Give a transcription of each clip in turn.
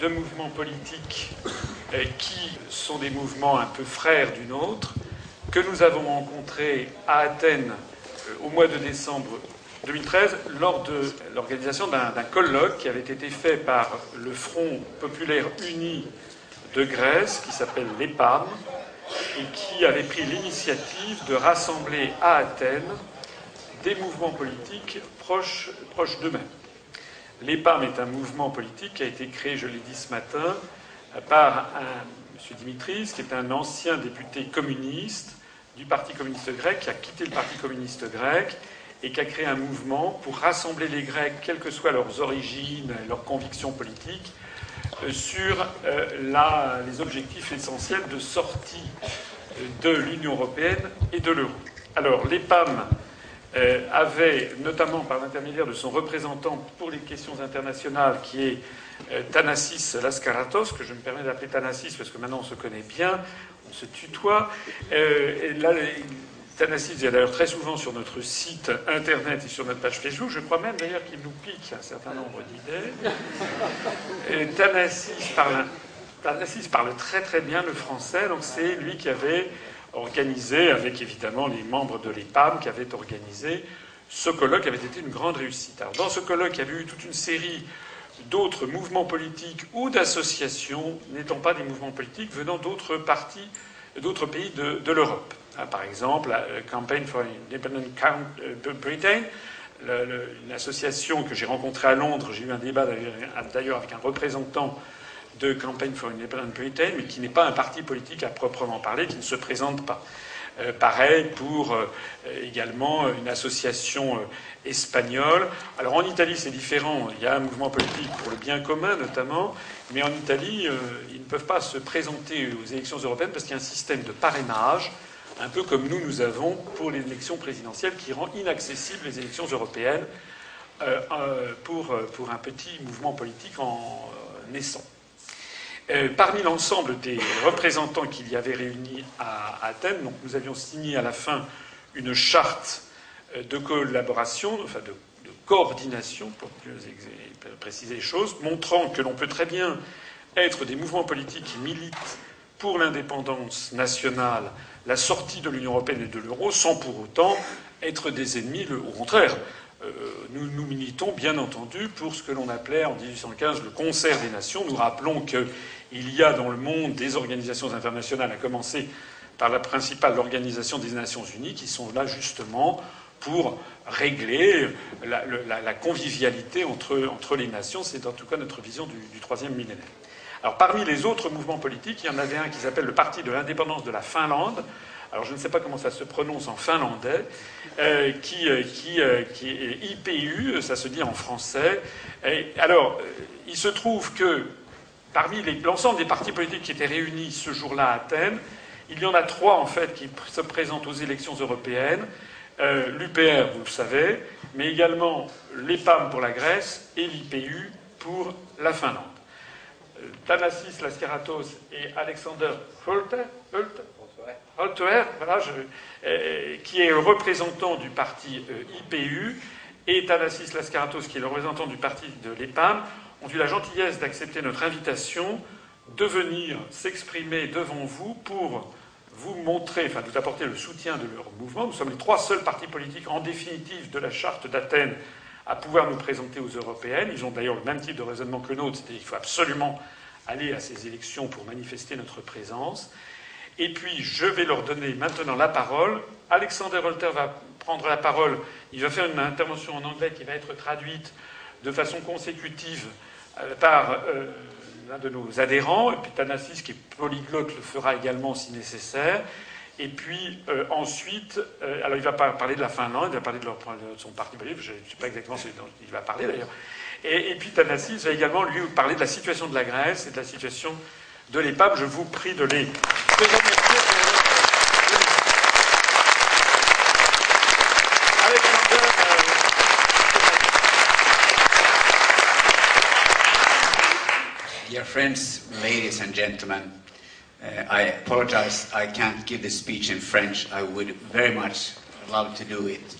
deux mouvements politiques euh, qui sont des mouvements un peu frères du nôtre, que nous avons rencontrés à Athènes euh, au mois de décembre 2013 lors de l'organisation d'un colloque qui avait été fait par le Front populaire uni de Grèce, qui s'appelle l'EPAM, et qui avait pris l'initiative de rassembler à Athènes des mouvements politiques proches, proches d'eux-mêmes. L'EPAM est un mouvement politique qui a été créé, je l'ai dit ce matin, par M. Dimitris, qui est un ancien député communiste du Parti communiste grec, qui a quitté le Parti communiste grec et qui a créé un mouvement pour rassembler les Grecs, quelles que soient leurs origines leurs convictions politiques, euh, sur euh, les objectifs essentiels de sortie euh, de l'Union européenne et de l'euro. Alors, l'EPAM avait, notamment par l'intermédiaire de son représentant pour les questions internationales, qui est Thanasis Laskaratos, que je me permets d'appeler Thanasis parce que maintenant on se connaît bien, on se tutoie. Et là, Thanasis est d'ailleurs très souvent sur notre site internet et sur notre page Facebook. Je crois même d'ailleurs qu'il nous pique un certain nombre d'idées. Thanasis parle, parle très très bien le français, donc c'est lui qui avait organisé, avec évidemment les membres de l'EPAM, qui avait organisé ce colloque avait été une grande réussite. Alors, dans ce colloque, il y avait eu toute une série d'autres mouvements politiques ou d'associations n'étant pas des mouvements politiques venant d'autres partis, d'autres pays de l'Europe. Ah, par exemple, la Campaign for Independent euh, Britain, une association que j'ai rencontrée à Londres. J'ai eu un débat d'ailleurs avec un représentant de Campaign for Independent Britain, mais qui n'est pas un parti politique à proprement parler, qui ne se présente pas. Euh, pareil pour euh, également une association espagnole. Alors en Italie, c'est différent. Il y a un mouvement politique pour le bien commun, notamment. Mais en Italie, ils ne peuvent pas se présenter aux élections européennes parce qu'il y a un système de parrainage un peu comme nous, nous avons pour l'élection présidentielle qui rend inaccessibles les élections européennes euh, euh, pour, euh, pour, un petit mouvement politique en naissant. Parmi l'ensemble des représentants qu'il y avait réunis à, Athènes, nous avions signé à la fin une charte de collaboration, enfin de, coordination, pour préciser les choses, montrant que l'on peut très bien être des mouvements politiques qui militent pour l'indépendance nationale la sortie de l'Union européenne et de l'euro sans pour autant être des ennemis. Au contraire, euh, nous, nous militons bien entendu pour ce que l'on appelait en 1815 le concert des nations. Nous rappelons qu'il y a dans le monde des organisations internationales, à commencer par la principale organisation des Nations Unies, qui sont là justement pour régler la, convivialité entre, entre, les nations. C'est en tout cas notre vision du, du troisième millénaire. Alors parmi les autres mouvements politiques, il y en avait un qui s'appelle le Parti de l'indépendance de la Finlande. Alors je ne sais pas comment ça se prononce en finlandais, euh, qui, euh, euh, qui, est IPU, ça se dit en français. alors, il se trouve que parmi l'ensemble des partis politiques qui étaient réunis ce jour-là à Athènes, il y en a trois en fait qui se présentent aux élections européennes. L'UPR, vous le savez, mais également l'EPAM pour la Grèce et l'IPU pour la Finlande. Thanasis Laskaratos et Alexander Holte, voilà, euh, qui est représentant du parti euh, IPU, et Thanasis Laskaratos, qui est le représentant du parti de l'EPAM, ont eu la gentillesse d'accepter notre invitation de venir s'exprimer devant vous pour vous montrer, enfin vous apporter le soutien de leur mouvement. Nous sommes les trois seuls partis politiques en définitive de la charte d'Athènes à pouvoir nous présenter aux européennes. Ils ont d'ailleurs le même type de raisonnement que le nôtre, c'est-à-dire qu'il faut absolument aller à ces élections pour manifester notre présence. Et puis, je vais leur donner maintenant la parole. Alexander Holter va prendre la parole. Il va faire une intervention en anglais qui va être traduite de façon consécutive euh, par euh, l'un de nos adhérents. Et puis Thanasis, qui est polyglotte, le fera également si nécessaire. Et puis euh, ensuite, alors il va parler de la Finlande, il va parler de, son parti politique, je ne sais pas exactement ce dont il va parler d'ailleurs. Et, puis Thanasis va également lui parler de la situation de la Grèce et de la situation de l'EPAM. Je vous prie de les Dear friends, ladies and gentlemen, uh, I apologize I can't give this speech in French. I would very much love to do it.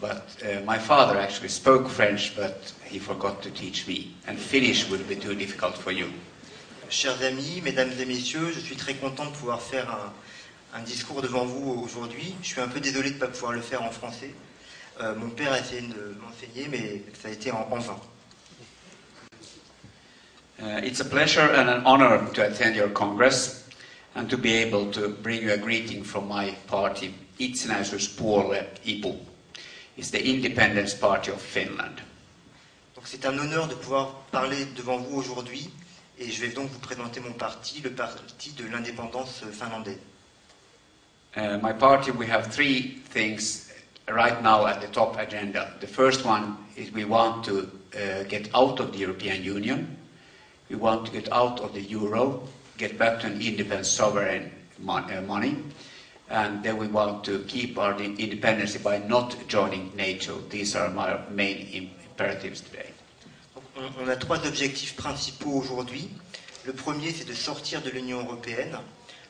But uh, my father actually spoke French, but he forgot to teach me. And Finnish would be too difficult for you. Chers amis, mesdames et messieurs, je suis très content de pouvoir faire un, un discours devant vous aujourd'hui. Je suis un peu désolé de ne pas pouvoir le faire en français. Euh, mon père a essayé de m'enseigner, mais ça a été en, en vain. Uh, it's a pleasure and an honor to attend your Congress and to be able to bring you a greeting from my party, Itsenäisyyspuolue, IPU. It's the Independence Party of Finland. Donc c'est un honneur de pouvoir parler devant vous aujourd'hui et je vais donc vous présenter mon parti, le parti de l'indépendance finlandaise. Uh, my party, we have three things right now at the top agenda. The first one is we want to uh, get out of the European Union. We want to get out of the euro, get back to an independent sovereign uh, money. And then we want to keep our in- independence by not joining NATO. These are my main imperatives today. On a trois objectifs principaux aujourd'hui. Le premier, c'est de sortir de l'Union européenne.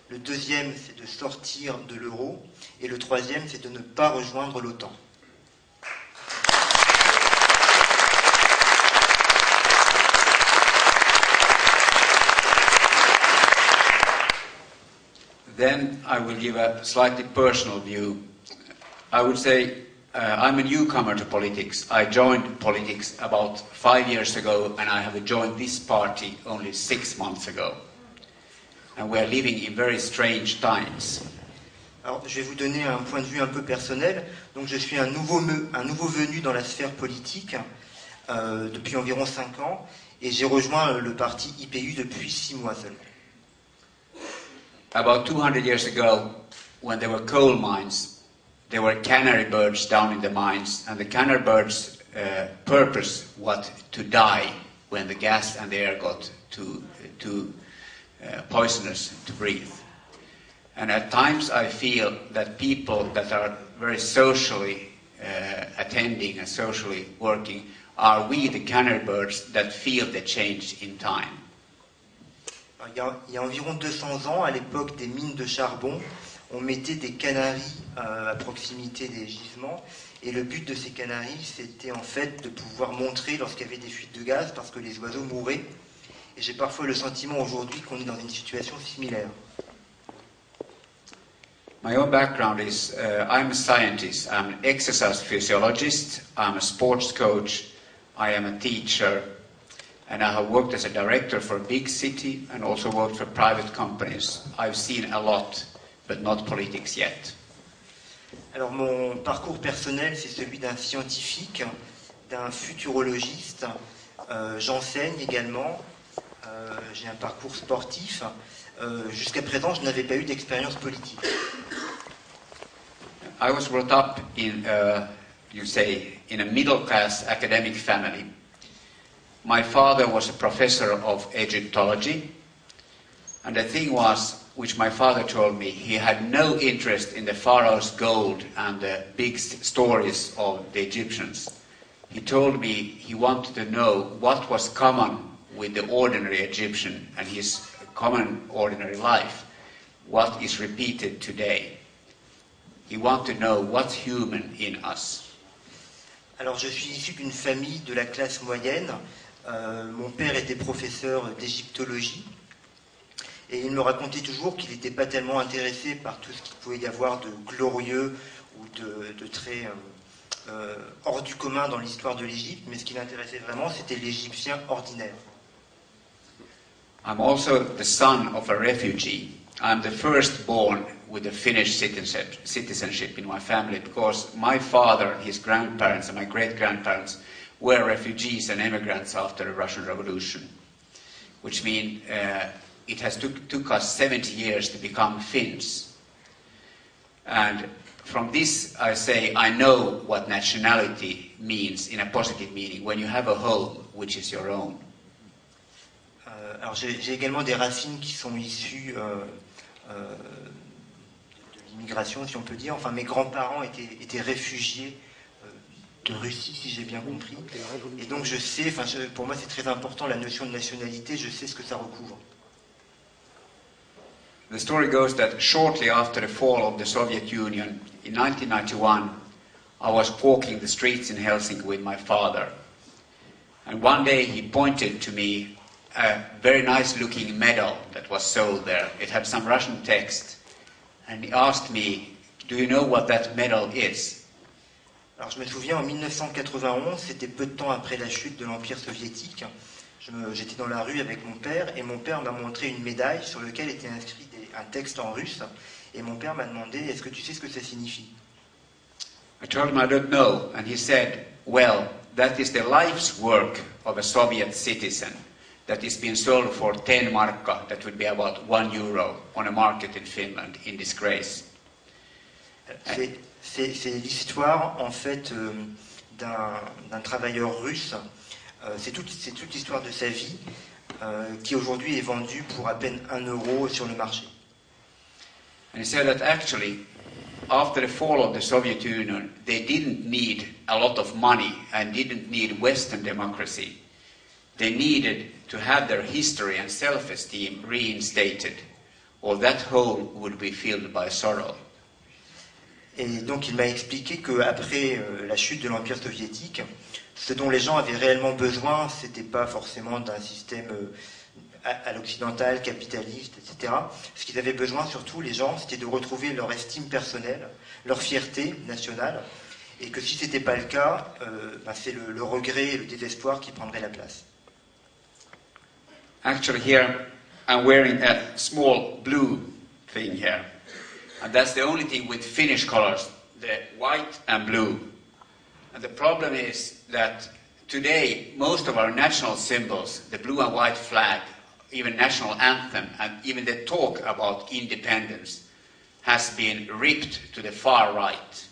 Le deuxième, c'est de sortir de l'euro. Et le troisième, c'est de ne pas rejoindre l'OTAN. Then I will give a slightly personal view. I would say uh, I'm a newcomer to politics. I joined politics about five years ago, and I have joined this party only six months ago. And we are living in very strange times. Alors, je vais vous donner un point de vue un peu personnel. Donc, je suis un nouveau, un nouveau venu dans la sphère politique euh, depuis environ 5 ans et j'ai rejoint euh, le parti IPU depuis 6 mois seulement. About 200 years ago, when there were coal mines, there were canary birds down in the mines, and the canary birds' uh, purpose was to die when the gas and the air got too, too uh, poisonous to breathe. And at times I feel that people that are very socially uh, attending and socially working are we, the canary birds, that feel the change in time. Il, y a, il y a environ 200 ans, à l'époque des mines de charbon, on mettait des canaris euh, à proximité des gisements. Et le but de ces canaris, c'était en fait de pouvoir montrer lorsqu'il y avait des fuites de gaz, parce que les oiseaux mouraient. Et j'ai parfois le sentiment aujourd'hui qu'on est dans une situation similaire. My own background is uh, I'm a scientist, I'm an exercise physiologist, I'm a sports coach, I am a teacher, and I have worked as a director for a big city and also worked for private companies. I've seen a lot, but not politics yet. Alors mon parcours personnel, c'est celui d'un scientifique, d'un futurologiste. Euh, J'enseigne également. Euh, J'ai un parcours sportif. Euh, Jusqu'à présent, je n'avais pas eu d'expérience politique. I was brought up in, uh, you say, in a middle class academic family. My father was a professor of Egyptology, and the thing was, which my father told me, he had no interest in the pharaoh's gold and the big stories of the Egyptians. He told me he wanted to know what was common with the ordinary Egyptian and his common ordinary life, what is repeated today. He wanted to know what's human in us. Alors je suis issu d'une famille de la classe moyenne. Euh, mon père était professeur d'égyptologie. Et il me racontait toujours qu'il n'était pas tellement intéressé par tout ce qu'il pouvait y avoir de glorieux ou de, de très euh, euh, hors du commun dans l'histoire de l'Égypte, mais ce qui l'intéressait vraiment, c'était l'Égyptien ordinaire. I'm also the son of a refugee. I'm the firstborn with a Finnish citizenship, in my family because my father, his grandparents, and my great grandparents were refugees and immigrants after the Russian Revolution, which means uh, it has took, took us 70 years to become Finns. And from this, I say I know what nationality means in a positive meaning when you have a home which is your own. Euh, alors j'ai également des racines qui sont issues euh, euh, de l'immigration, si on peut dire. Enfin, mes grands-parents étaient, étaient réfugiés euh, de Russie, si j'ai bien compris. Et donc je sais, enfin, pour moi c'est très important la notion de nationalité, je sais ce que ça recouvre. The story goes that shortly after the fall of the Soviet Union in 1991, I was walking the streets in Helsinki with my father. And one day he pointed to me a very nice looking medal that was sold there. It had some Russian text. And he asked me, Do you know what that medal is? Alors je me souviens en 1991, c'était peu de temps après la chute de l'Empire soviétique. J'étais dans la rue avec mon père et mon père m'a montré une médaille sur laquelle était inscrit un texte en russe. Et mon père m'a demandé Est-ce que tu sais ce que ça signifie? I told him I don't know, and he said, Well, that is the life's work of a Soviet citizen that is being sold for 10 marka, that would be about 1 euro, on a market in Finland in disgrace. C'est- l'histoire en fait euh, d'un travailleur russe. Euh, c'est toute, toute l'histoire de sa vie euh, qui aujourd'hui est vendue pour à peine un euro sur le marché. And he said that actually, after the fall of the Soviet Union, they didn't need a lot of money and didn't need Western democracy. They needed to have their history and self esteem reinstated, or that hole would be filled by sorrow. Et donc il m'a expliqué qu'après euh, la chute de l'Empire soviétique, ce dont les gens avaient réellement besoin, c'était pas forcément d'un système euh, à, à l'occidental, capitaliste, etc. Ce qu'ils avaient besoin surtout, les gens, c'était de retrouver leur estime personnelle, leur fierté nationale, et que si ce n'était pas le cas, euh, ben, c'est le, le regret et le désespoir qui prendraient la place. Actually, here I'm wearing a small blue thing here. And that's the only thing with Finnish colors, the white and blue. And the problem is that today, most of our national symbols, the blue and white flag, even national anthem, and even the talk about independence, has been ripped to the far right.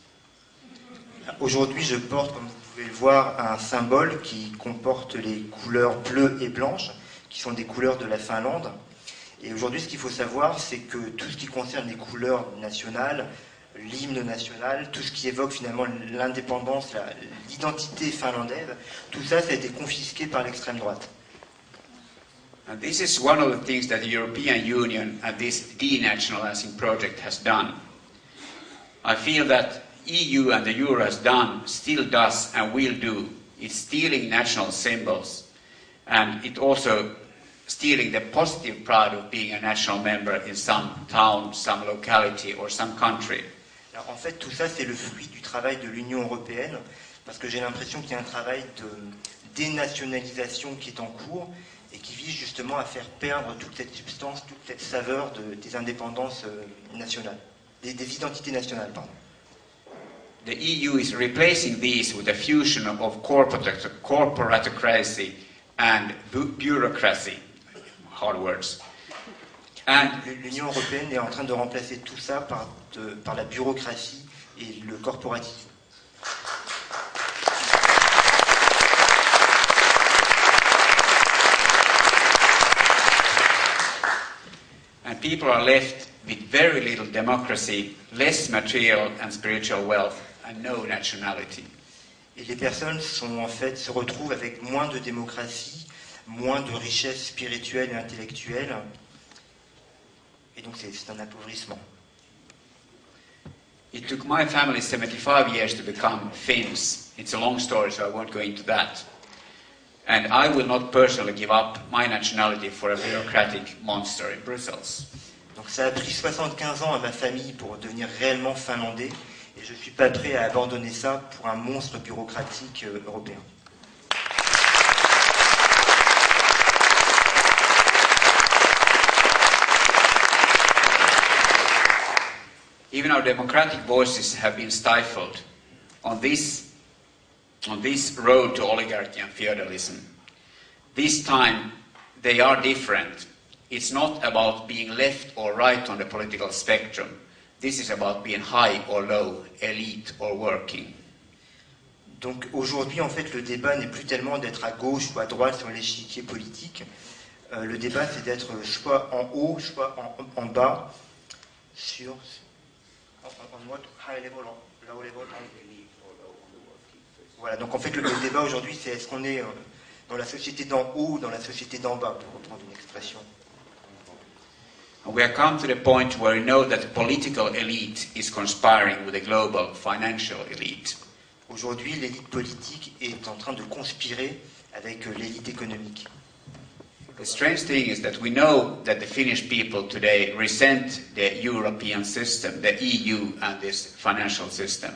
Aujourd'hui, je porte, comme vous pouvez le voir, un symbole qui comporte les couleurs bleues et blanches, qui sont des couleurs de la Finlande. Et aujourd'hui, ce qu'il faut savoir, c'est que tout ce qui concerne les couleurs nationales, l'hymne national, tout ce qui évoque finalement l'indépendance, l'identité finlandaise, tout ça, ça a été confisqué par l'extrême droite. And this is one of the things that the European Union and this denationalizing project has done. I feel that EU and the Euro has done, still does, and will do. It's stealing national symbols, and it also stealing the positive pride of being a national member in some town, some locality, or some country. Alors, en fait, tout ça, c'est le fruit du travail de l'Union européenne, parce que j'ai l'impression qu'il y a un travail de dénationalisation qui est en cours et qui vise justement à faire perdre toute cette substance, toute cette saveur de- des indépendances euh, nationales, des, des identités nationales. Pardon. The EU is replacing these with a fusion of corporate, corporatocracy and bu- bureaucracy, hard words. And L'Union européenne est en train de remplacer tout ça par, de- par la bureaucratie et le corporatisme. And people are left with very little democracy, less material and spiritual wealth, and no nationality. Et les personnes sont en fait se retrouvent avec moins de démocratie, moins de richesse spirituelle et intellectuelle. Et donc c'est un appauvrissement. It took my family 75 years to become Finns. It's a long story, so I won't go into that. And I will not personally give up my nationality for a bureaucratic monster in Brussels. Donc ça a pris 75 ans à ma famille pour devenir réellement finlandais. Et je ne suis pas prêt à abandonner ça pour un monstre bureaucratique euh, européen. Even our democratic voices have been stifled on this, on this road to oligarchy and feudalism. This time, they are different. It's not about being left or right on the political spectrum. This is about being high or low, elite or working. Donc aujourd'hui, en fait, le débat n'est plus tellement d'être à gauche ou à droite sur l'échiquier politique. Euh, le débat, c'est d'être soit en haut, soit en, en bas, sur. en- en- en high level low level Voilà, donc en fait, le, le débat aujourd'hui, c'est est-ce qu'on est euh, dans la société d'en haut ou dans la société d'en bas, pour reprendre une expression. We have come to the point where we know that the political elite is conspiring with the global financial elite. Aujourd'hui, l'élite politique est en train de conspirer avec euh, l'élite économique. The strange thing is that we know that the Finnish people today resent the European system, the EU, and this financial system.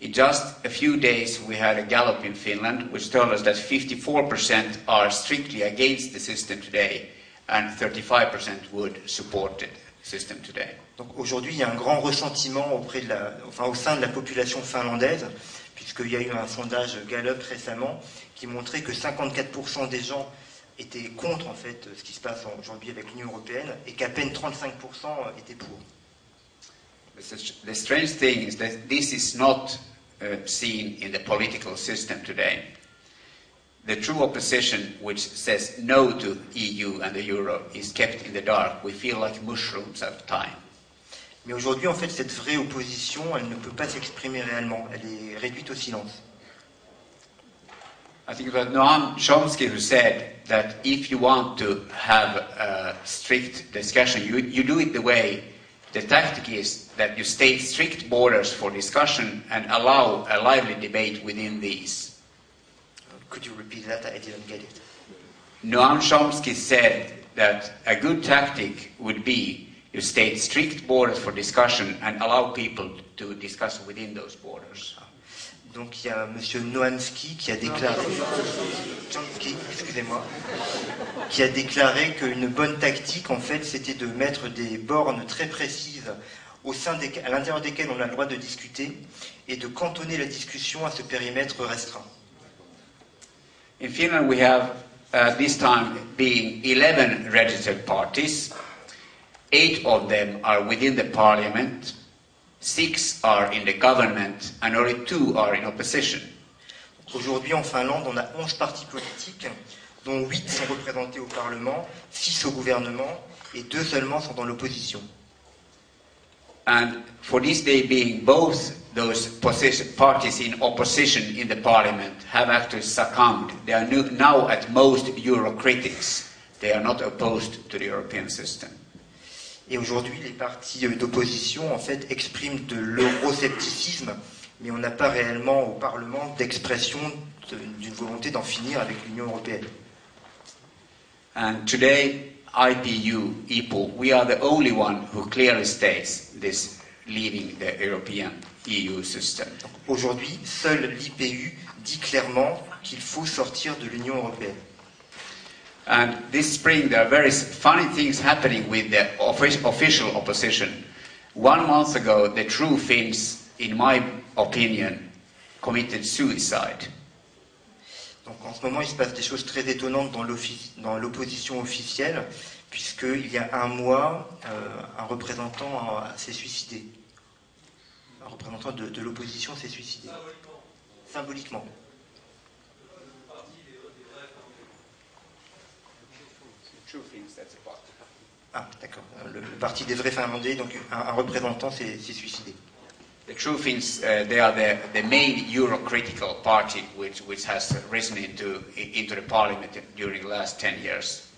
In just a few days, we had a Gallup in Finland which told us that 54% are strictly against the system today and 35% would support the system today. Donc aujourd'hui, il y a un grand ressentiment auprès de la, enfin, au sein de la population finlandaise, puisqu'il y a eu un sondage Gallup récemment qui montrait que 54% des gens étaient contre en fait ce qui se passe aujourd'hui avec l'Union européenne et qu'à peine 35% étaient pour. The strange thing is that this is not uh, seen in the political system today. The true opposition, which says no to EU and the euro, is kept in the dark. We feel like mushrooms at time. Mais aujourd'hui, en fait, cette vraie opposition, elle ne peut pas s'exprimer réellement. Elle est réduite au silence. I think it was Noam Chomsky who said that if you want to have a strict discussion, you, you do it the way the tactic is that you state strict borders for discussion and allow a lively debate within these. Could you repeat that? I didn't get it. Noam Chomsky said that a good tactic would be you state strict borders for discussion and allow people to discuss within those borders. Donc il y a Monsieur Noamsky qui a déclaré, Chomsky, excusez-moi, qui a déclaré qu'une bonne tactique, en fait, c'était de mettre des bornes très précises au sein des, à l'intérieur desquelles on a le droit de discuter et de cantonner la discussion à ce périmètre restreint. In Finland, we have uh, this time being 11 registered parties. Eight of them are within the parliament, six are in the government, and only two are in opposition. Aujourd'hui, en Finlande, on a 11 partis politiques, dont 8 sont représentés au Parlement, 6 au gouvernement, et 2 seulement sont dans l'opposition. And for this day being, both those parties in opposition in the parliament have actually succumbed. They are now at most Eurocritics. They are not opposed to the European system. Et aujourd'hui, les partis euh, d'opposition, en fait, expriment de l'euroscepticisme, mais on n'a pas réellement au Parlement d'expression de- d'une volonté d'en finir avec l'Union européenne. And today, IPU, IPU, we are the only one who clearly states this leaving the European EU system. Aujourd'hui, seul l'IPU dit clairement qu'il faut sortir de l'Union européenne. And this spring, there are very funny things happening with the official opposition. One month ago, the true Finns, in my opinion, committed suicide. Donc en ce moment, il se passe des choses très étonnantes dans l'opposition officielle, puisqu'il y a un mois, euh, un représentant s'est suicidé. Un représentant de, l'opposition s'est suicidé. Symboliquement. Ah, d'accord. Le, le parti des vrais Finlandais, donc un, représentant s'est suicidé. The true Finns, uh, they are the, the main Eurocritical party which, which has risen into, into the parliament during the last 10 years.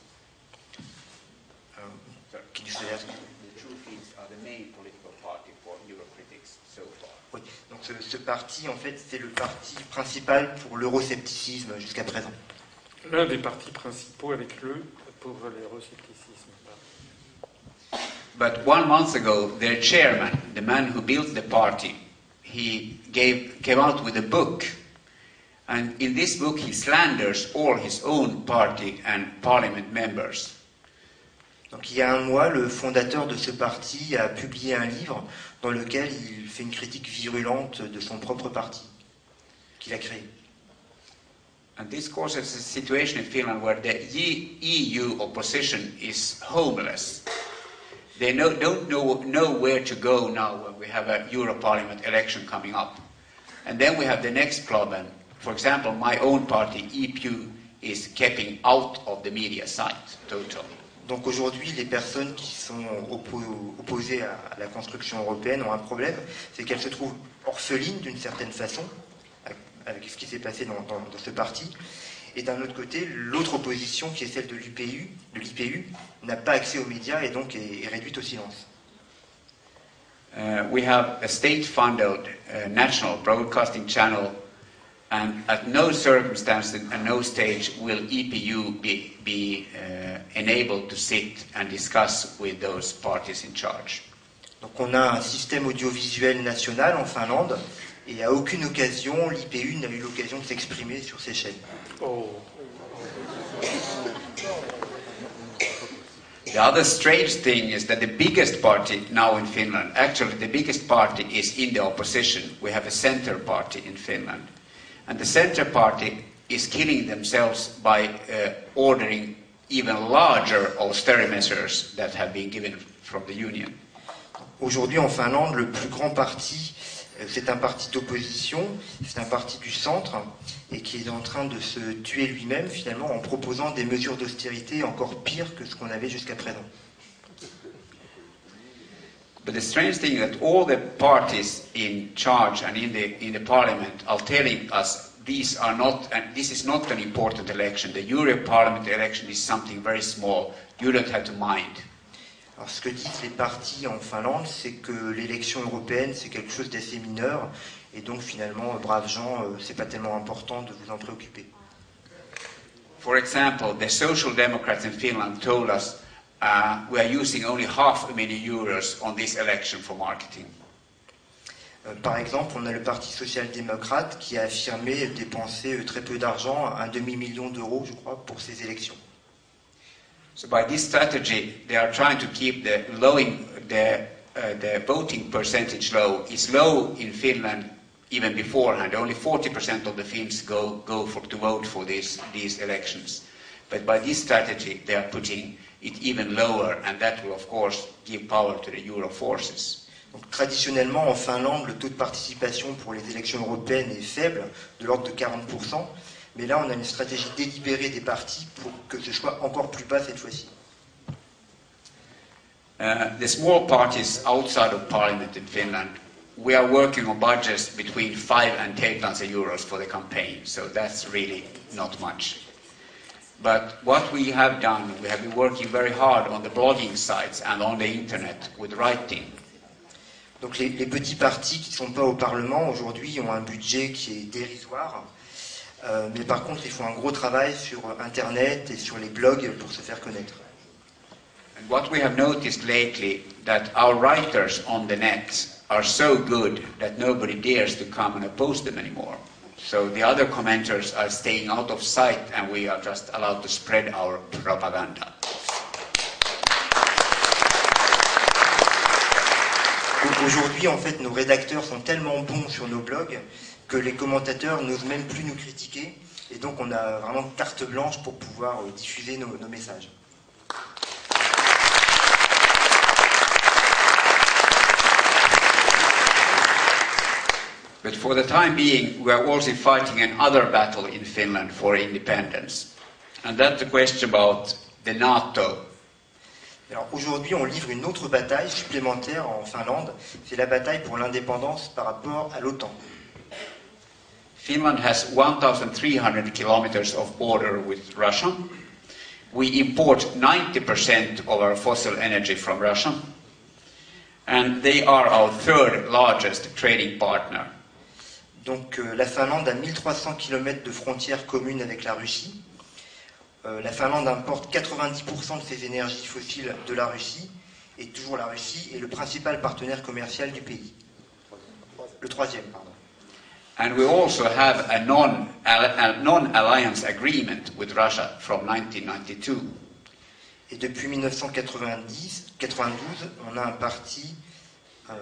Salaire The true Finns are the main political party for Eurocritics so far. Oui. Donc ce, ce parti, en fait, c'est le parti principal pour l'euroscepticisme jusqu'à présent. L'un des partis principaux avec le pour l'euroscepticisme. But one month ago, their chairman, the man who built the party, he gave, came out with a book. And in this book, he slanders all his own party and parliament members. Donc il y a un mois, le fondateur de ce parti a publié un livre dans lequel il fait une critique virulente de son propre parti qu'il a créé. And this causes a situation in Finland where the E- EU opposition is homeless. They no, don't know, know where to go now when we have a Euro Parliament election coming up. And then we have the next problem. For example, my own party, EPU, is keeping out of the media site totally. Donc aujourd'hui, les personnes qui sont oppo- opposées à la construction européenne ont un problème, c'est qu'elles se trouvent orphelines d'une certaine façon, avec ce qui s'est passé dans, dans- dans ce parti. Et d'un autre côté, l'autre opposition, qui est celle de l'IPU, n'a pas accès aux médias et donc est, est réduite au silence. Uh, we have a state-funded uh, national broadcasting channel And at no circumstance and no stage will EPU be, be uh, enabled to sit and discuss with those parties in charge. Donc on a un système audiovisuel national en Finlande et à aucune occasion l'IPU n'a eu l'occasion de s'exprimer sur ces chaînes. The other strange thing is that the biggest party now in Finland, actually the biggest party is in the opposition. We have a center party in Finland. And the center party is killing themselves by uh, ordering even larger austerity measures that have been given from the union. Aujourd'hui en Finlande, le plus grand parti, c'est un parti d'opposition, c'est un parti du centre et qui est en train de se tuer lui-même finalement en proposant des mesures d'austérité encore pires que ce qu'on avait jusqu'à présent. But the strange thing is that all the parties in charge and in the in the parliament are telling us these are not and this is not an important election. The Euro Parliament election is something very small. You don't have to mind. Alors ce que disent les partis en Finlande, c'est que l'élection européenne c'est quelque chose d'assez mineur et donc finalement, euh, braves gens, euh, c'est pas tellement important de vous en préoccuper. For example, the Social Democrats in Finland told us uh, we are using only half a million euros on this election for marketing. Euh, Par exemple, on a le Parti social-démocrate qui a affirmé dépenser très peu d'argent, un demi-million d'euros, je crois, pour ces élections. So by this strategy, they are trying to keep the the uh, the voting percentage low. Is low in Finland even beforehand. Only 40% of the Finns go go for to vote for these these elections. But by this strategy, they are putting it even lower, and that will of course give power to the Euro forces. Donc, traditionnellement, en Finlande, le taux de participation pour les élections européennes est faible, de l'ordre de 40%. Mais là, on a une stratégie délibérée des partis pour que ce soit encore plus bas cette fois-ci. Uh, the small parties outside of parliament in Finland, we are working on budgets between 5 and 10,000 euros for the campaign, so that's really not much. But what we have done, we have been working very hard on the blogging sites and on the internet with writing. Donc les, les petits partis qui ne sont pas au Parlement aujourd'hui ont un budget qui est dérisoire. Euh, mais par contre, ils font un gros travail sur Internet et sur les blogs pour se faire connaître. And what we have noticed lately that our writers on the net are so good that nobody dares to come and oppose them anymore. So the other commenters are staying out of sight and we are just allowed to spread our propaganda. Au- Aujourd'hui, en fait, nos rédacteurs sont tellement bons sur nos blogs que les commentateurs n'osent même plus nous critiquer. Et donc, on a vraiment carte blanche pour pouvoir euh, diffuser nos, nos messages. But for the time being, we are also fighting another battle in Finland for independence. And that's the question about the NATO. Alors aujourd'hui, on livre une autre bataille supplémentaire en Finlande. C'est la bataille pour l'indépendance par rapport à l'OTAN. Finland has 1,300 kilometers of border with Russia. We import 90% of our fossil energy from Russia. And they are our third largest trading partner. Donc euh, la Finlande a 1300 km de frontières communes avec la Russie. Euh, la Finlande importe 90% de ses énergies fossiles de la Russie. Et toujours la Russie est le principal partenaire commercial du pays. Le troisième, pardon. And we also have a non- a non-alliance agreement with Russia from 1992. Et depuis 1990, 92, on a un parti, euh,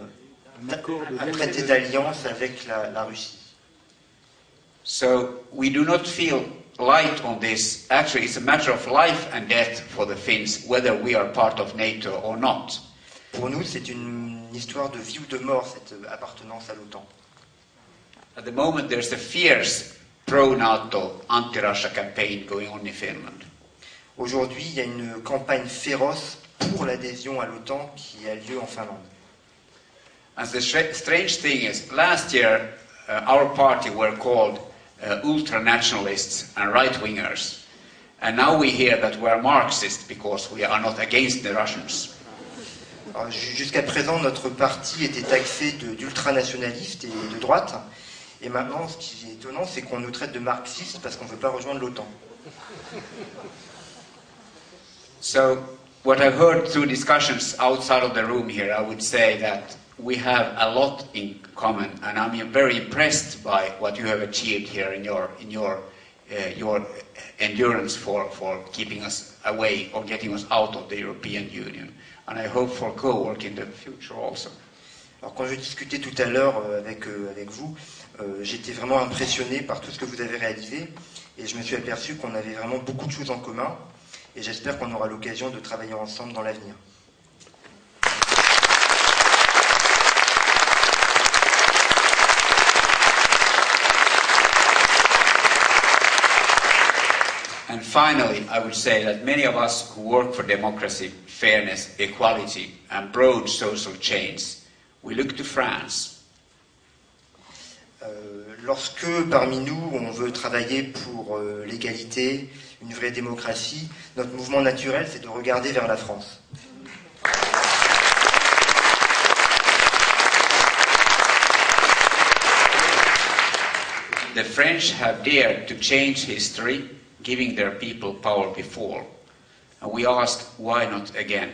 Un accord de un traité d'alliance avec la, la Russie. So we do not feel light on this. Actually, it's a matter of life and death for the Finns, whether we are part of NATO or not. Pour nous, c'est une histoire de vie ou de mort, cette appartenance à l'OTAN. At the moment, there's a fierce pro-NATO, anti-Russia campaign going on in Finland. Aujourd'hui, il y a une campagne féroce pour l'adhésion à l'OTAN qui a lieu en Finlande. And the stra- strange thing is, last year, uh, our party were called uh, ultra-nationalists and right-wingers. And now we hear that we're Marxists because we are not against the Russians. Jusqu'à présent, notre parti était taxé d'ultranationaliste et de droite. Et maintenant, ce qui est étonnant, c'est qu'on nous traite de marxistes parce qu'on ne veut pas rejoindre l'OTAN. So, what I've heard through discussions outside of the room here, I would say that we have a lot in common, and I'm very impressed by what you have achieved here in your in your uh, your endurance for, for keeping us away or getting us out of the European Union. And I hope for co-work in the future also. Alors quand je discutais tout à l'heure euh, avec, euh, avec vous, euh, j'étais vraiment impressionné par tout ce que vous avez réalisé et je me suis aperçu qu'on avait vraiment beaucoup de choses en commun et j'espère qu'on aura l'occasion de travailler ensemble dans l'avenir. And finally, I would say that many of us who work for democracy, fairness, equality, and broad social change, we look to France. Lorsque parmi nous on veut travailler pour euh, l'égalité, une vraie démocratie, notre mouvement naturel c'est de regarder vers la France. The French have dared to change history, giving their people power before. And we ask, why not again?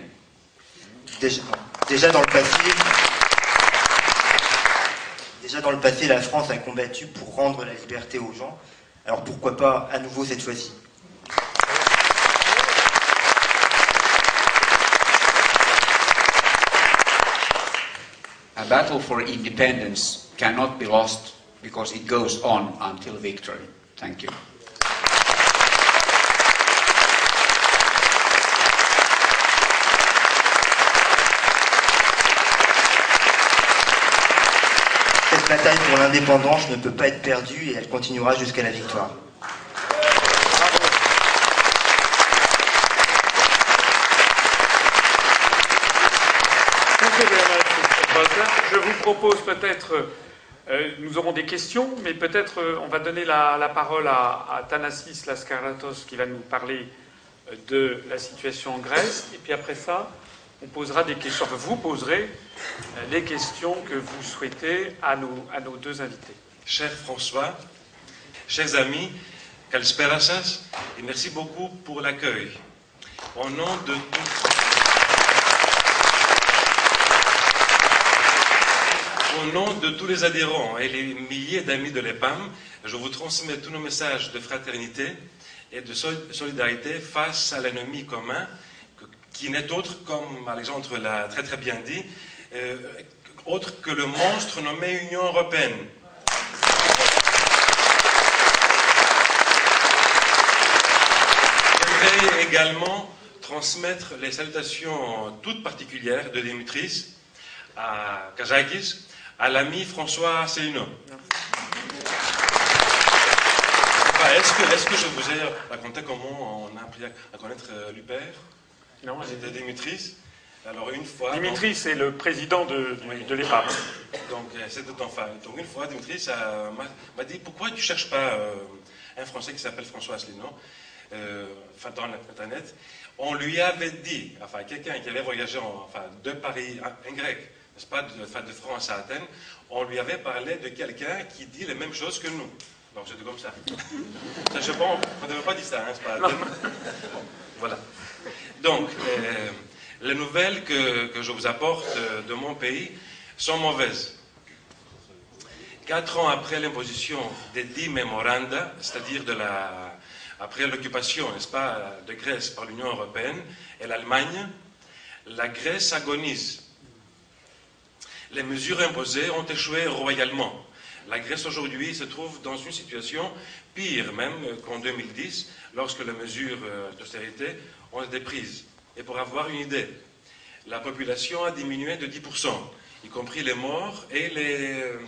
Déjà, déjà dans le passé, déjà dans le passé, la France a combattu pour rendre la liberté aux gens. Alors pourquoi pas à nouveau cette fois-ci? A battle for independence cannot be lost because it goes on until victory. Thank you. Cette bataille pour l'indépendance ne peut pas être perdue et elle continuera jusqu'à la victoire. Je vous propose peut-être, euh, nous aurons des questions, mais peut-être euh, on va donner la, la parole à, à Thanasis Laskaratos qui va nous parler euh, de la situation en Grèce. Et puis après ça, on posera des questions, enfin, vous poserez euh, les questions que vous souhaitez à nos, à nos deux invités. Cher François, chers amis, Kalspera σας et merci beaucoup pour l'accueil. Au nom de tous, au nom de tous les adhérents et les milliers d'amis de l'EPAM, je vous transmets tous nos messages de fraternité et de sol- solidarité face à l'ennemi commun, que- qui n'est autre, comme Alexandre l'a très très bien dit, euh, autre que le monstre nommé Union européenne. J'aimerais également transmettre les salutations toutes particulières de Dimitris à Kazakis, à l'ami François. Enfin, Est-ce que, je vous ai raconté comment on a appris à, connaître Luper Non, J'étais Dimitris. Alors une fois... Dimitri, c'est le président de, du- de l'EPAM. Donc, euh, c'était enfin. Donc, une fois, Dimitri ça m'a dit Pourquoi tu ne cherches pas euh, un Français qui s'appelle François Asselineau euh, enfin, dans l'Internet? On lui avait dit, enfin, quelqu'un qui avait voyagé en- enfin, de Paris, un, grec, n'est-ce pas, de, enfin, de France à Athènes, on lui avait parlé de quelqu'un qui dit les mêmes choses que nous. Donc, c'était comme ça. ça je pense, on ne devait pas dire ça, hein, c'est pas. Bon, voilà. Donc, euh, les nouvelles que, je vous apporte de mon pays sont mauvaises. Quatre ans après l'imposition des dix memoranda, c'est-à-dire après l'occupation, n'est-ce pas, de Grèce par l'Union européenne et l'Allemagne, la Grèce agonise. Les mesures imposées ont échoué royalement. La Grèce aujourd'hui se trouve dans une situation pire même qu'en 2010, lorsque les mesures euh, d'austérité ont été prises. Et pour avoir une idée, la population a diminué de 10%, y compris les morts et les, euh,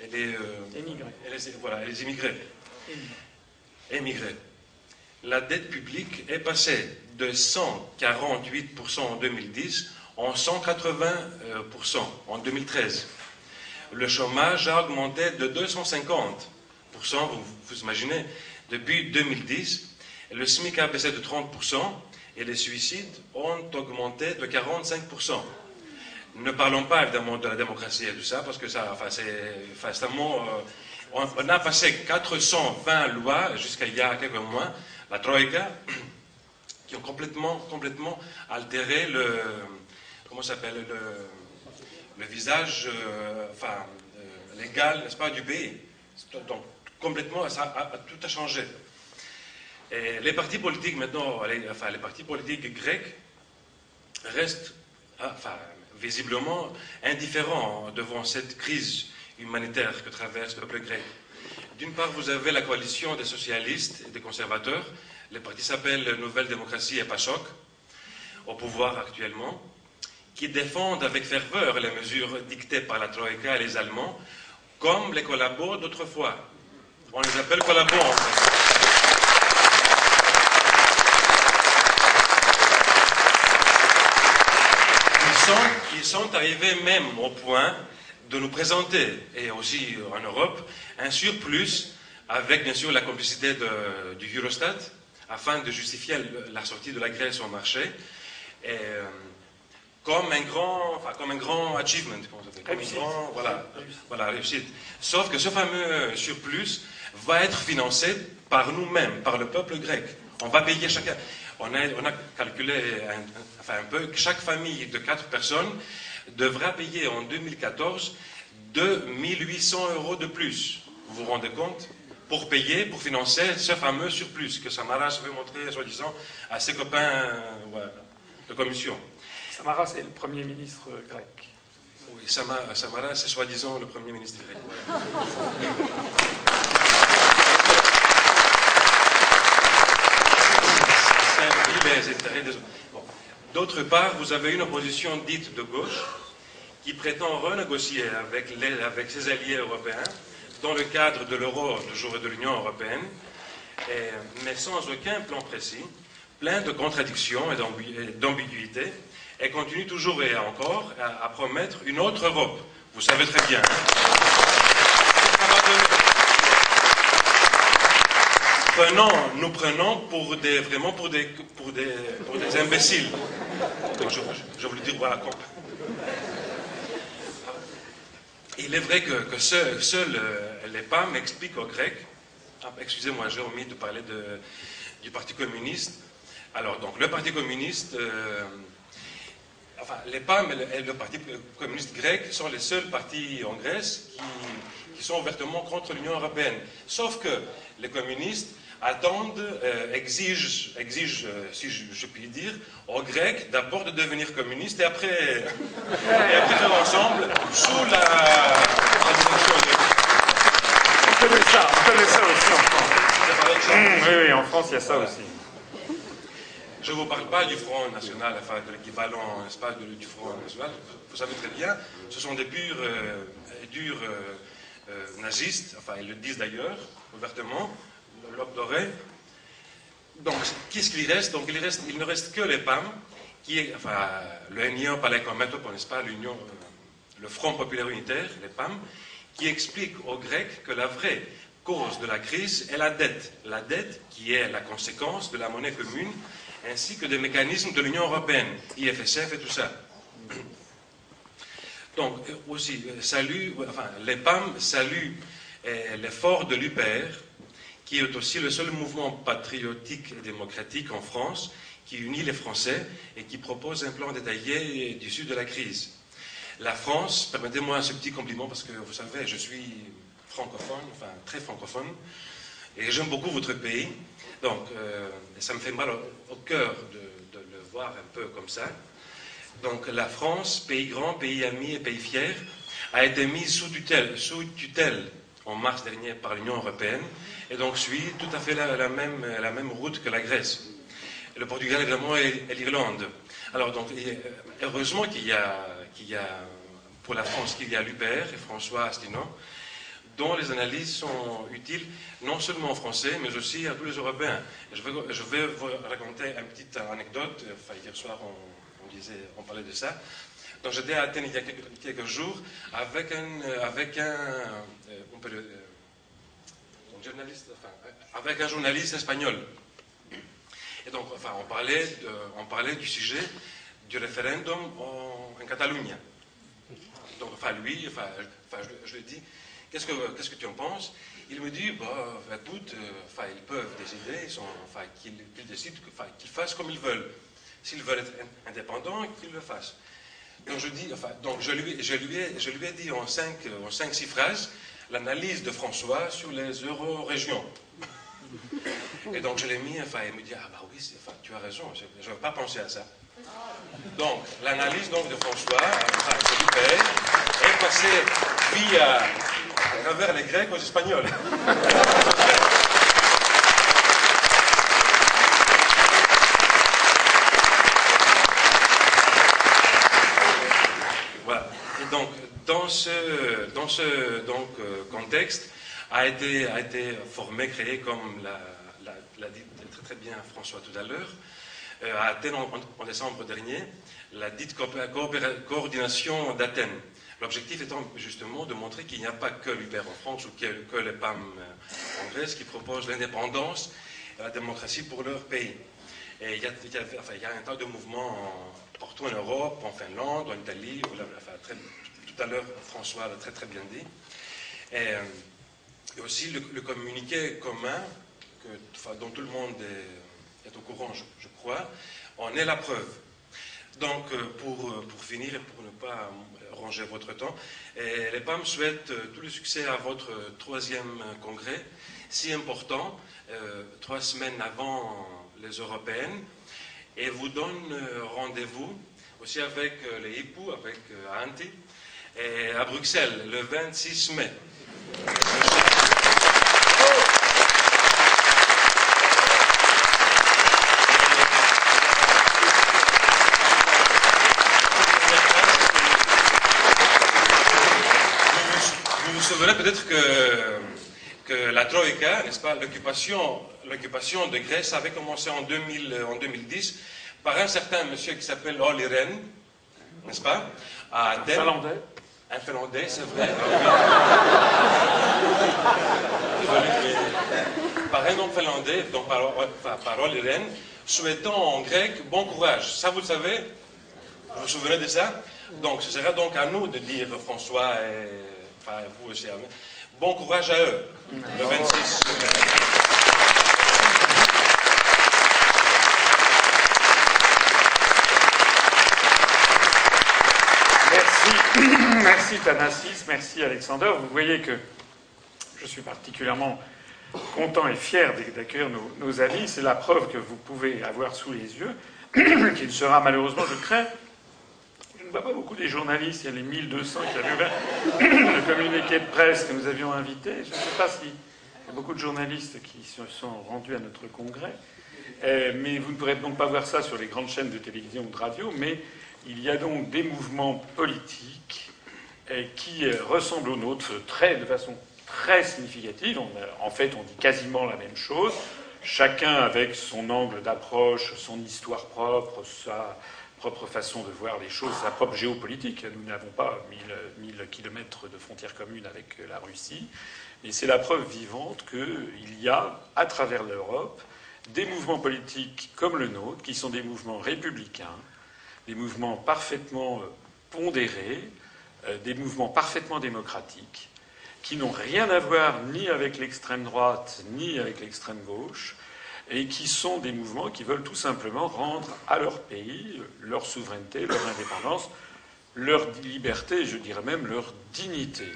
et les, euh, Émigrés. et les- voilà, et les immigrés. Émigrés. La dette publique est passée de 148% en 2010 en 180% en 2013. Le chômage a augmenté de 250%, vous, imaginez, depuis 2010. Le SMIC a baissé de 30% et les suicides ont augmenté de 45%. Ne parlons pas évidemment de la démocratie et tout ça, parce que ça, enfin, c'est, euh, On, on a passé 420 lois jusqu'à il y a quelques mois, la Troïka, qui ont complètement, complètement altéré le, comment s'appelle, le, le visage, euh, enfin, euh, légal, n'est-ce pas, du pays. Donc, complètement, tout a changé. Les partis politiques maintenant, les, enfin, les partis politiques grecs restent, visiblement indifférents devant cette crise humanitaire que traverse le peuple grec. D'une part, vous avez la coalition des socialistes et des conservateurs. Le parti s'appelle Nouvelle Démocratie et PASOK, au pouvoir actuellement, qui défendent avec ferveur les mesures dictées par la Troïka et les Allemands, comme les collabos d'autrefois. On les appelle collabos en fait. Ils sont, ils sont arrivés même au point de nous présenter, et aussi en Europe, un surplus avec bien sûr la complicité de- du Eurostat, afin de justifier la sortie de la Grèce au marché, et, euh, comme, un grand, enfin, comme un grand achievement, comme une Réussite. grand- voilà, voilà, réussite. Sauf que ce fameux surplus va être financé par nous-mêmes, par le peuple grec. On va payer chacun. On a, on a calculé un, enfin un peu que chaque famille de quatre personnes devra payer en 2014 2800 euros de plus. Vous vous rendez compte? Pour payer, pour financer ce fameux surplus que Samaras veut montrer, soi-disant, à ses copains euh, ouais, de commission. Samaras est le Premier ministre grec. Oui, Sama- Samaras, c'est soi-disant le Premier ministre grec. ouais. D'autre part, vous avez une opposition dite de gauche qui prétend renégocier avec, ses alliés européens dans le cadre de l'euro, toujours et de l'Union européenne, mais sans aucun plan précis, plein de contradictions et d'ambi- et d'ambiguïtés, et continue toujours et encore à, à promettre une autre Europe. Vous savez très bien. hein. Ça va donner- Prenons, nous prenons pour des, vraiment pour des, pour des, pour des imbéciles. Donc je, je voulais dire, voilà, qu'on- Il est vrai que, que seuls seuls, euh, les PAM expliquent aux Grecs. Ah, Excusez-moi, j'ai omis de parler du Parti communiste. Alors, donc, le Parti communiste, euh, enfin, les PAM et le, Parti communiste grec sont les seuls partis en Grèce qui sont ouvertement contre l'Union européenne. Sauf que les communistes attendent, euh, exigent, exigent euh, si je, je puis dire, aux Grecs d'abord de devenir communistes et après, et après faire ensemble sous la, la direction de... On connaît ça, on connaît ça aussi en France. Hum, oui, oui, en France, il y a ça aussi. Je ne vous parle pas du Front National, enfin de l'équivalent, n'est-ce pas, de- du Front National. Vous savez très bien, ce sont des purs euh, durs euh, nazistes, enfin ils le disent d'ailleurs, ouvertement, le lobe doré. Donc, qu'est-ce qu'il reste? Donc, il, reste, ne reste que les PAM, qui enfin, Palaikometopo, n'est-ce pas, l'Union, euh, le Front Populaire Unitaire, les PAM, qui explique aux Grecs que la vraie cause de la crise est la dette. La dette qui est la conséquence de la monnaie commune ainsi que des mécanismes de l'Union européenne, IFSF et tout ça. Donc, euh, aussi, euh, salut, enfin, les PAM saluent l'effort de l'UPR, qui est aussi le seul mouvement patriotique et démocratique en France qui unit les Français et qui propose un plan détaillé du sud de la crise. La France, permettez-moi ce petit compliment parce que vous savez, je suis francophone, enfin très francophone, et j'aime beaucoup votre pays. Donc, euh, ça me fait mal au, cœur de, le voir un peu comme ça. Donc, la France, pays grand, pays ami et pays fier, a été mise sous tutelle en mars dernier par l'Union européenne et donc suit tout à fait la, même, la même route que la Grèce. Le Portugal, évidemment, et, l'Irlande. Alors, donc, euh, heureusement qu'il y, a, qu'il y a, pour la France, qu'il y a l'UPR et François Asselineau, dont les analyses sont utiles non seulement aux Français, mais aussi à tous les Européens. Je, vais, je vais vous raconter une petite anecdote. Hier soir, on disait, on parlait de ça. Donc, j'étais à Athènes il y a quelques, jours avec un, avec un, euh, euh, un journaliste, avec un journaliste espagnol. Et donc, enfin, on parlait, on parlait du sujet du référendum en, Catalogne. Donc, enfin, lui, enfin, je, je, lui dis, qu'est-ce que, qu'est-ce que tu en penses? Il me dit, bah, écoute, euh, enfin, ils peuvent décider, ils sont, enfin, qu'ils, qu'ils décident, enfin, qu'ils fassent comme ils veulent. S'ils veulent être in- indépendants, qu'ils le fassent. Je, dis, enfin, donc je, lui, ai, dit en cinq, en cinq, six phrases l'analyse de François sur les euro-régions. Et donc je l'ai mis, enfin, il me dit, ah bah oui, tu as raison, je n'avais pas pensé à ça. Donc, l'analyse donc, de François, enfin, est passée via, à travers les Grecs aux Espagnols. Voilà. Et donc, dans ce, euh, contexte, a été, formé, créé, comme l'a, dit très, bien François tout à l'heure, euh, à Athènes en, décembre dernier, la dite coordination d'Athènes. L'objectif étant justement de montrer qu'il n'y a pas que l'UPR en France ou que, que les PAM euh, en Grèce qui proposent l'indépendance et la démocratie pour leur pays. Il y a, un tas de mouvements en- partout en Europe, en Finlande, en Italie, l'avez- enfin, très- tout à l'heure François l'a très très bien dit. Et, euh, aussi le, communiqué commun, dont tout le monde est, au courant, je, crois, en est la preuve. Donc, euh, pour, euh, pour finir et pour ne pas ronger votre temps, les PAM souhaitent tout le succès à votre troisième congrès, si important, trois semaines avant les européennes, et vous donne rendez-vous aussi avec les époux, avec Antti, à Bruxelles le 26 mai. Vous vous souvenez peut-être que, que la Troïka, n'est-ce pas, l'occupation, l'occupation de Grèce avait commencé en, 2000, en 2010 par un certain monsieur qui s'appelle Olli Rehn, n'est-ce pas, à Athènes. Finlandais. Un Finlandais, c'est vrai. Désolé, mais par un homme finlandais, donc par, enfin, par Olli Rehn, souhaitant en grec bon courage. Ça, vous le savez? Vous vous souvenez de ça? Donc, ce sera donc à nous de dire, François et enfin, vous aussi, bon courage à eux, le 26 mai. Merci, Thanasis, merci Alexander. Vous voyez que je suis particulièrement content et fier d'accueillir nos, nos amis. C'est la preuve que vous pouvez avoir sous les yeux, qu'il sera malheureusement, je crains, je ne vois pas beaucoup des journalistes, il y a les 1200 qui avaient ouvert le communiqué de presse que nous avions invité. Je ne sais pas si y a beaucoup de journalistes qui se sont rendus à notre congrès. Euh, mais vous ne pourrez donc pas voir ça sur les grandes chaînes de télévision ou de radio, mais il y a donc des mouvements politiques euh, qui euh, ressemblent aux nôtres de façon très significative. En fait, on dit quasiment la même chose, chacun avec son angle d'approche, son histoire propre, sa propre façon de voir les choses, sa propre géopolitique. Nous n'avons pas 1000, 1000 kilomètres de frontières communes avec la Russie, mais c'est la preuve vivante qu'il y a, à travers l'Europe, des mouvements politiques comme le nôtre, qui sont des mouvements républicains, des mouvements parfaitement euh, pondérés, euh, des mouvements parfaitement démocratiques, qui n'ont rien à voir ni avec l'extrême droite ni avec l'extrême gauche, et qui sont des mouvements qui veulent tout simplement rendre à leur pays euh, leur souveraineté, leur indépendance, leur liberté, je dirais même leur dignité.